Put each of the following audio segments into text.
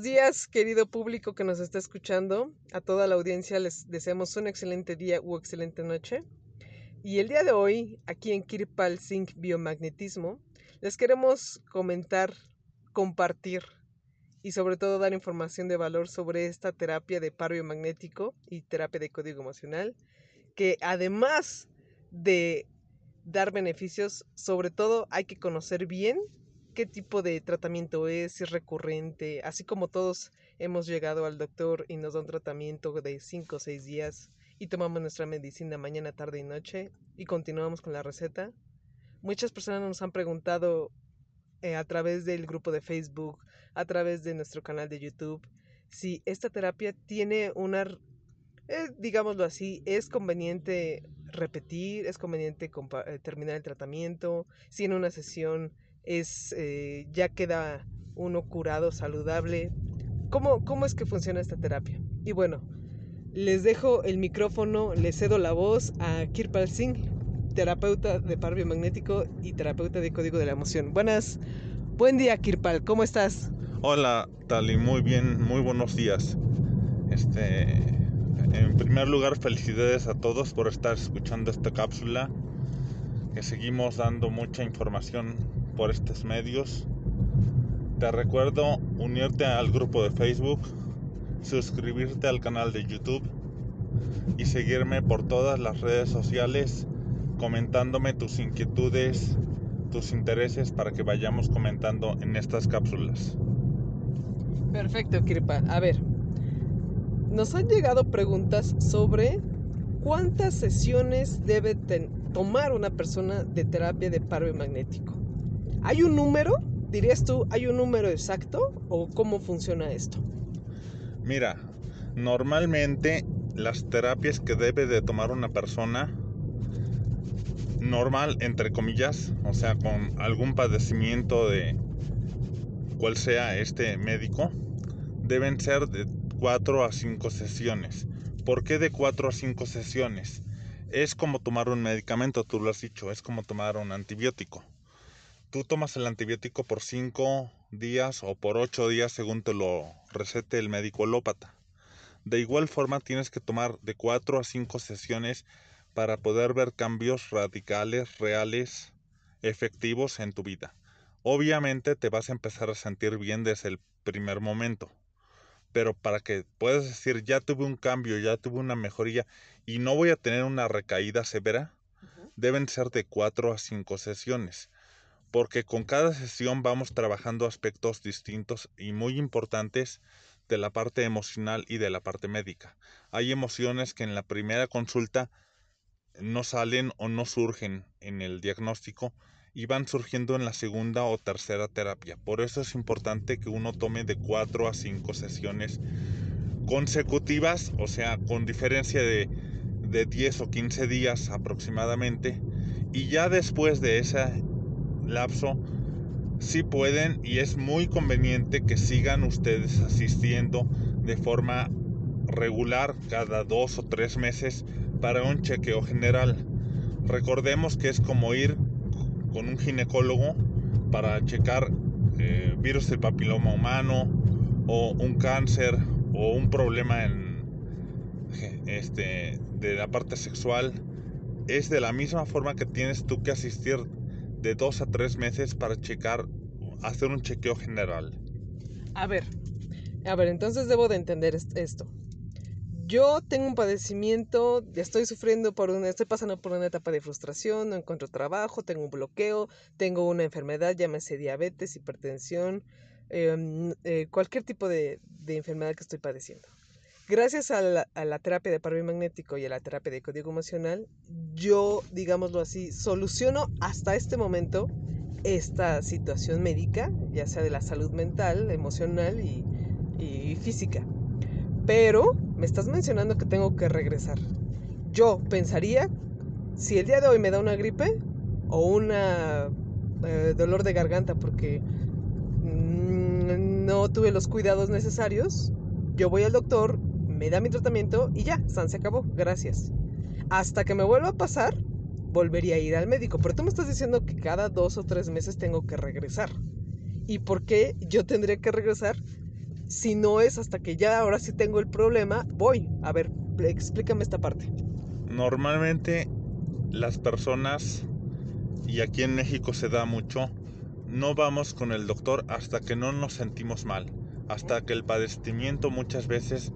Buenos días, querido público que nos está escuchando. A toda la audiencia les deseamos un excelente día u excelente noche. Y el día de hoy, aquí en Kirpal Zinc Biomagnetismo, les queremos comentar, compartir y sobre todo dar información de valor sobre esta terapia de par biomagnético y terapia de código emocional, que además de dar beneficios, sobre todo hay que conocer bien qué tipo de tratamiento es, si es recurrente, así como todos hemos llegado al doctor y nos da un tratamiento de 5 o 6 días y tomamos nuestra medicina mañana, tarde y noche y continuamos con la receta. Muchas personas nos han preguntado eh, a través del grupo de Facebook, a través de nuestro canal de YouTube, si esta terapia tiene una, eh, digámoslo así, es conveniente repetir, es conveniente eh, terminar el tratamiento, si en una sesión es eh, ya queda uno curado, saludable. ¿Cómo, ¿Cómo es que funciona esta terapia? Y bueno, les dejo el micrófono, les cedo la voz a Kirpal Singh, terapeuta de par biomagnético y terapeuta de código de la emoción. Buenas, buen día Kirpal, ¿cómo estás? Hola Tali, muy bien, muy buenos días. Este, en primer lugar, felicidades a todos por estar escuchando esta cápsula. Que seguimos dando mucha información por estos medios. Te recuerdo unirte al grupo de Facebook, suscribirte al canal de YouTube y seguirme por todas las redes sociales comentándome tus inquietudes, tus intereses para que vayamos comentando en estas cápsulas. Perfecto, Kirpa. A ver, nos han llegado preguntas sobre cuántas sesiones debe tomar una persona de terapia de paro magnético. ¿Hay un número? ¿Dirías tú, hay un número exacto o cómo funciona esto? Mira, normalmente las terapias que debe de tomar una persona normal, entre comillas, o sea, con algún padecimiento de cual sea este médico, deben ser de 4 a 5 sesiones. ¿Por qué de 4 a 5 sesiones? Es como tomar un medicamento, tú lo has dicho, es como tomar un antibiótico tú tomas el antibiótico por 5 días o por 8 días según te lo recete el médico holópata. De igual forma tienes que tomar de 4 a 5 sesiones para poder ver cambios radicales, reales, efectivos en tu vida. Obviamente te vas a empezar a sentir bien desde el primer momento. Pero para que puedas decir ya tuve un cambio, ya tuve una mejoría y no voy a tener una recaída severa, deben ser de 4 a 5 sesiones porque con cada sesión vamos trabajando aspectos distintos y muy importantes de la parte emocional y de la parte médica. Hay emociones que en la primera consulta no salen o no surgen en el diagnóstico y van surgiendo en la segunda o tercera terapia. Por eso es importante que uno tome de 4 a 5 sesiones consecutivas, o sea, con diferencia de, de 10 o 15 días aproximadamente. Y ya después de esa lapso, si pueden y es muy conveniente que sigan ustedes asistiendo de forma regular cada dos o tres meses para un chequeo general. Recordemos que es como ir con un ginecólogo para checar eh, virus del papiloma humano o un cáncer o un problema en este de la parte sexual es de la misma forma que tienes tú que asistir de dos a tres meses para checar, hacer un chequeo general. A ver, a ver, entonces debo de entender esto. Yo tengo un padecimiento, estoy sufriendo por una, estoy pasando por una etapa de frustración, no encuentro trabajo, tengo un bloqueo, tengo una enfermedad, llámese diabetes, hipertensión, em, eh, cualquier tipo de, de enfermedad que estoy padeciendo. Gracias a la, terapia de paro magnético y a la terapia de código emocional, yo, digámoslo así, soluciono hasta este momento esta situación médica, ya sea de la salud mental, emocional y, física. Pero me estás mencionando que tengo que regresar. Yo pensaría, si el día de hoy me da una gripe o un eh, dolor de garganta porque no tuve los cuidados necesarios, yo voy al doctor, me da mi tratamiento y ya, San se acabó, gracias. Hasta que me vuelva a pasar, volvería a ir al médico. Pero tú me estás diciendo que cada dos o tres meses tengo que regresar. ¿Y por qué yo tendría que regresar? Si no es hasta que ya ahora sí tengo el problema, voy. A ver, explícame esta parte. Normalmente las personas, y aquí en México se da mucho, no vamos con el doctor hasta que no nos sentimos mal, hasta que el padecimiento muchas veces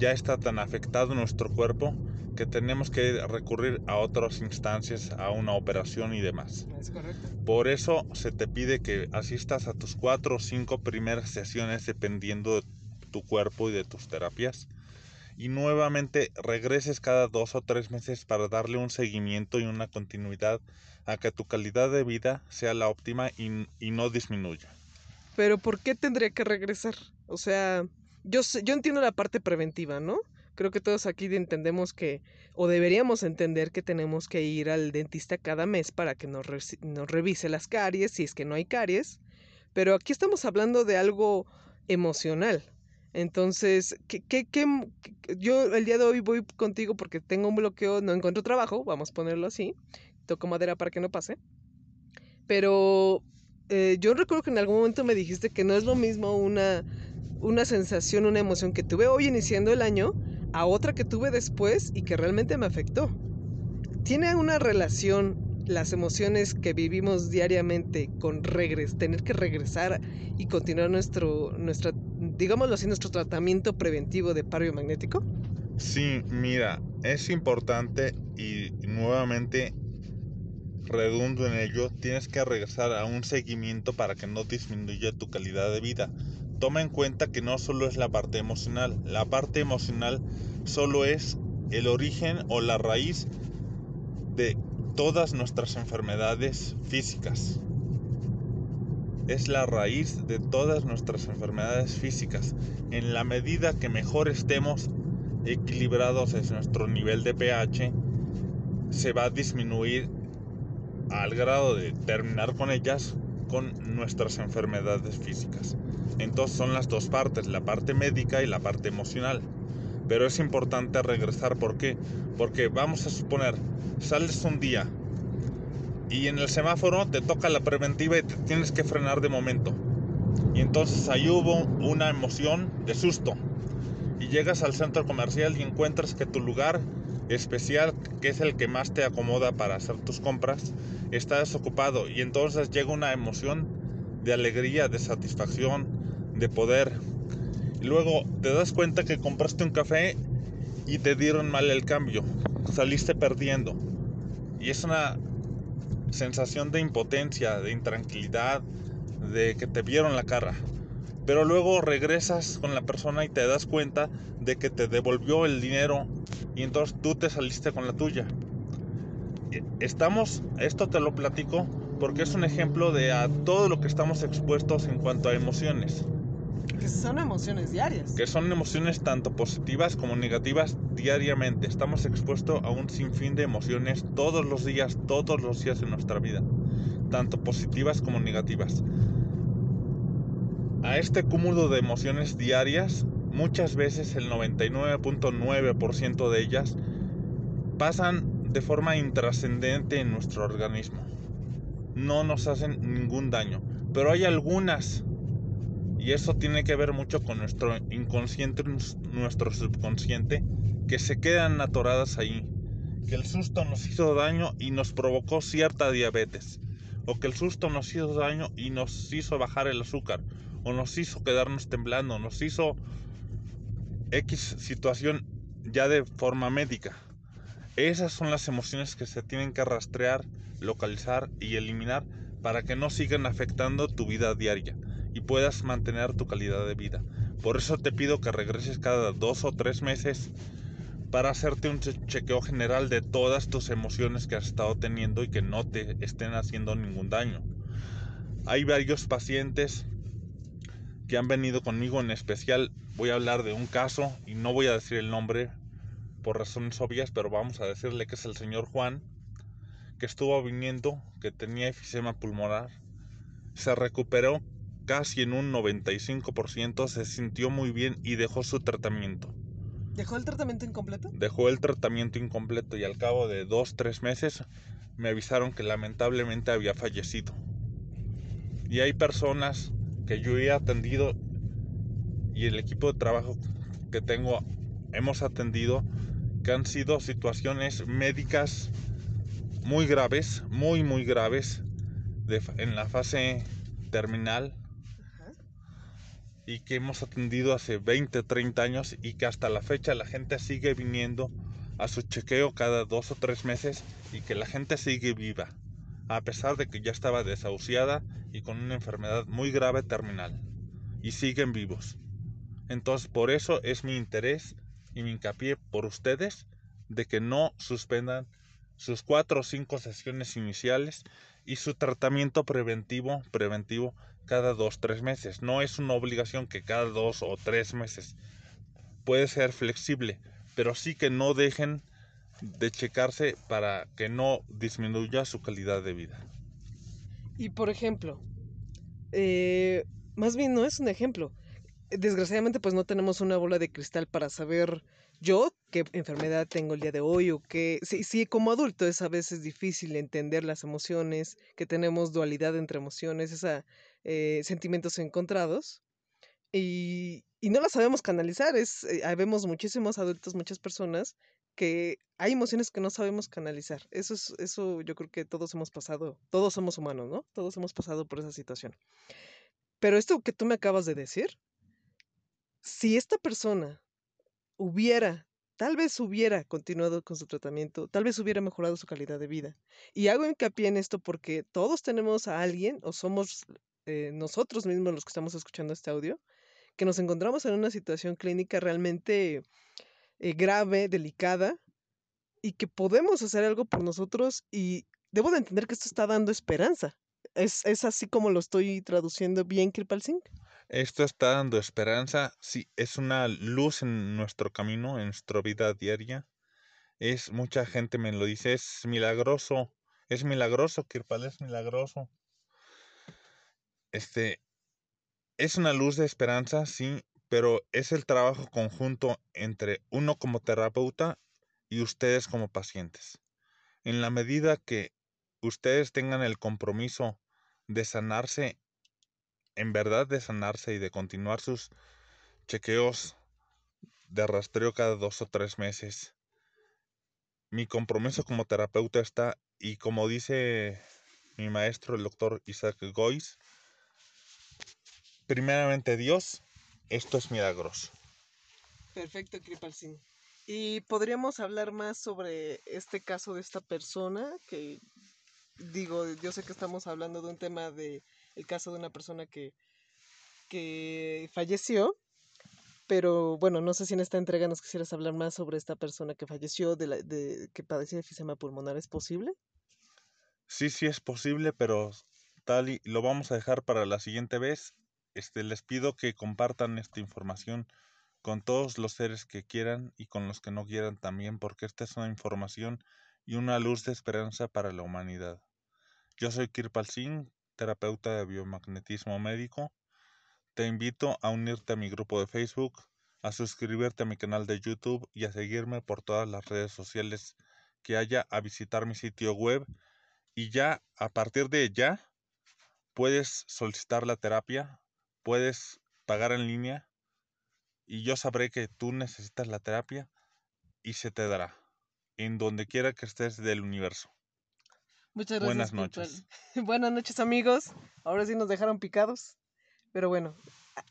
ya está tan afectado nuestro cuerpo que tenemos que recurrir a otras instancias, a una operación y demás. Es correcto. Por eso se te pide que asistas a tus cuatro o cinco primeras sesiones dependiendo de tu cuerpo y de tus terapias. Y nuevamente regreses cada dos o tres meses para darle un seguimiento y una continuidad a que tu calidad de vida sea la óptima y, y no disminuya. Pero ¿por qué tendría que regresar? O sea, yo, yo entiendo la parte preventiva, ¿no? Creo que todos aquí entendemos que, o deberíamos entender que tenemos que ir al dentista cada mes para que nos, nos revise las caries, si es que no hay caries. Pero aquí estamos hablando de algo emocional. Entonces, ¿qué, qué, qué, yo el día de hoy voy contigo porque tengo un bloqueo, no encuentro trabajo, vamos a ponerlo así. Toco madera para que no pase. Pero eh, yo recuerdo que en algún momento me dijiste que no es lo mismo una, una sensación, una emoción que tuve hoy iniciando el año a otra que tuve después y que realmente me afectó. ¿Tiene una relación las emociones que vivimos diariamente con regres, tener que regresar y continuar nuestro, nuestra, digámoslo así, nuestro tratamiento preventivo de paro magnético? Sí, mira, es importante y nuevamente redundo en ello, tienes que regresar a un seguimiento para que no disminuya tu calidad de vida toma en cuenta que no solo es la parte emocional, la parte emocional solo es el origen o la raíz de todas nuestras enfermedades físicas. Es la raíz de todas nuestras enfermedades físicas. En la medida que mejor estemos equilibrados en nuestro nivel de pH, se va a disminuir al grado de terminar con ellas con nuestras enfermedades físicas. Entonces son las dos partes, la parte médica y la parte emocional. Pero es importante regresar, ¿por qué? Porque vamos a suponer, sales un día y en el semáforo te toca la preventiva y tienes que frenar de momento. Y entonces ahí hubo una emoción de susto. Y llegas al centro comercial y encuentras que tu lugar especial, que es el que más te acomoda para hacer tus compras, está desocupado. Y entonces llega una emoción de alegría, de satisfacción, de poder. Y luego te das cuenta que compraste un café y te dieron mal el cambio. Saliste perdiendo. Y es una sensación de impotencia, de intranquilidad, de que te vieron la cara. Pero luego regresas con la persona y te das cuenta de que te devolvió el dinero y entonces tú te saliste con la tuya. E, estamos, esto te lo platico porque es un ejemplo de a todo lo que estamos expuestos en cuanto a emociones. Que son emociones diarias. Que son emociones tanto positivas como negativas diariamente. Estamos expuestos a un sinfín de emociones todos los días, todos los días de nuestra vida. Tanto positivas como negativas. A este cúmulo de emociones diarias, muchas veces el 99.9% de ellas pasan de forma intrascendente en nuestro organismo. No nos hacen ningún daño. Pero hay algunas y eso tiene que ver mucho con nuestro inconsciente, nuestro subconsciente, que se quedan atoradas ahí. Que el susto nos hizo daño y nos provocó cierta diabetes. O que el susto nos hizo daño y nos hizo bajar el azúcar. O nos hizo quedarnos temblando. Nos hizo X situación ya de forma médica. Esas son las emociones que se tienen que rastrear, localizar y eliminar para que no sigan afectando tu vida diaria y puedas mantener tu calidad de vida. Por eso te pido que regreses cada dos o tres meses para hacerte un chequeo general de todas tus emociones que has estado teniendo y que no te estén haciendo ningún daño. Hay varios pacientes que han venido conmigo en especial. Voy a hablar de un caso y no voy a decir el nombre por razones obvias, pero vamos a decirle que es el señor Juan, que estuvo viniendo, que tenía efisema pulmonar, se recuperó casi en un 95%, se sintió muy bien y dejó su tratamiento. ¿Dejó el tratamiento incompleto? Dejó el tratamiento incompleto y al cabo de dos, tres meses me avisaron que lamentablemente había fallecido. Y hay personas que yo he atendido y el equipo de trabajo que tengo hemos atendido que han sido situaciones médicas muy graves, muy, muy graves, en la fase terminal. Y que hemos atendido hace 20, 30 años y que hasta la fecha la gente sigue viniendo a su chequeo cada dos o tres meses y que la gente sigue viva, a pesar de que ya estaba desahuciada y con una enfermedad muy grave terminal, y siguen vivos. Entonces por eso es mi interés y mi hincapié por ustedes de que no suspendan sus cuatro o cinco sesiones iniciales y su tratamiento preventivo preventivo cada dos tres meses. No es una obligación que cada dos o tres meses. Puede ser flexible pero sí que no dejen de checarse para que no disminuya su calidad de vida y por ejemplo eh, más bien no es un ejemplo desgraciadamente pues no tenemos una bola de cristal para saber yo qué enfermedad tengo el día de hoy o qué... Sí, sí, como adulto es a veces difícil entender las emociones, que tenemos dualidad entre emociones, esa, eh, sentimientos encontrados. Y, y, no las sabemos canalizar. Es, eh, vemos muchísimos adultos, muchas personas que hay emociones que no sabemos canalizar. Eso es, eso yo creo que todos hemos pasado, todos somos humanos, ¿no? Todos hemos pasado por esa situación. Pero esto que tú me acabas de decir, si esta persona hubiera, tal vez hubiera continuado con su tratamiento, tal vez hubiera mejorado su calidad de vida. Y hago hincapié en esto porque todos tenemos a alguien o somos eh, nosotros mismos los que estamos escuchando este audio, que nos encontramos en una situación clínica realmente eh, grave, delicada, y que podemos hacer algo por nosotros y debo de entender que esto está dando esperanza. ¿Es, es así como lo estoy traduciendo bien, Kirpal Singh? Esto está dando esperanza, sí, es una luz en nuestro camino, en nuestra vida diaria. Es mucha gente me lo dice, es milagroso, es milagroso, Kirpal es milagroso. Este es una luz de esperanza, sí, pero es el trabajo conjunto entre uno como terapeuta y ustedes como pacientes. En la medida que ustedes tengan el compromiso de sanarse en verdad de sanarse y de continuar sus chequeos de rastreo cada dos o tres meses. Mi compromiso como terapeuta está, y como dice mi maestro, el doctor Isaac Gois, primeramente Dios, esto es milagroso. Perfecto, Kripal Y podríamos hablar más sobre este caso de esta persona, que digo, yo sé que estamos hablando de un tema de el caso de una persona que, que falleció. Pero bueno, no sé si en esta entrega nos quisieras hablar más sobre esta persona que falleció, de, la, de que padecía de enfisema pulmonar. ¿Es posible? Sí, sí es posible, pero tal y lo vamos a dejar para la siguiente vez. Este, les pido que compartan esta información con todos los seres que quieran y con los que no quieran también, porque esta es una información y una luz de esperanza para la humanidad. Yo soy Kirpal Singh, terapeuta de biomagnetismo médico. Te invito a unirte a mi grupo de Facebook, a suscribirte a mi canal de YouTube y a seguirme por todas las redes sociales que haya, a visitar mi sitio web y ya a partir de ya puedes solicitar la terapia, puedes pagar en línea y yo sabré que tú necesitas la terapia y se te dará en donde quiera que estés del universo. Muchas gracias. Buenas noches. Buenas noches amigos. Ahora sí nos dejaron picados. Pero bueno,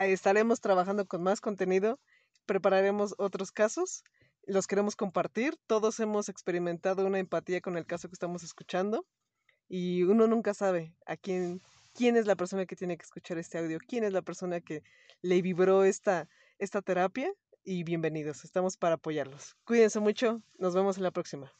estaremos trabajando con más contenido. Prepararemos otros casos. Los queremos compartir. Todos hemos experimentado una empatía con el caso que estamos escuchando. Y uno nunca sabe a quién, quién es la persona que tiene que escuchar este audio, quién es la persona que le vibró esta, esta terapia. Y bienvenidos, estamos para apoyarlos. Cuídense mucho, nos vemos en la próxima.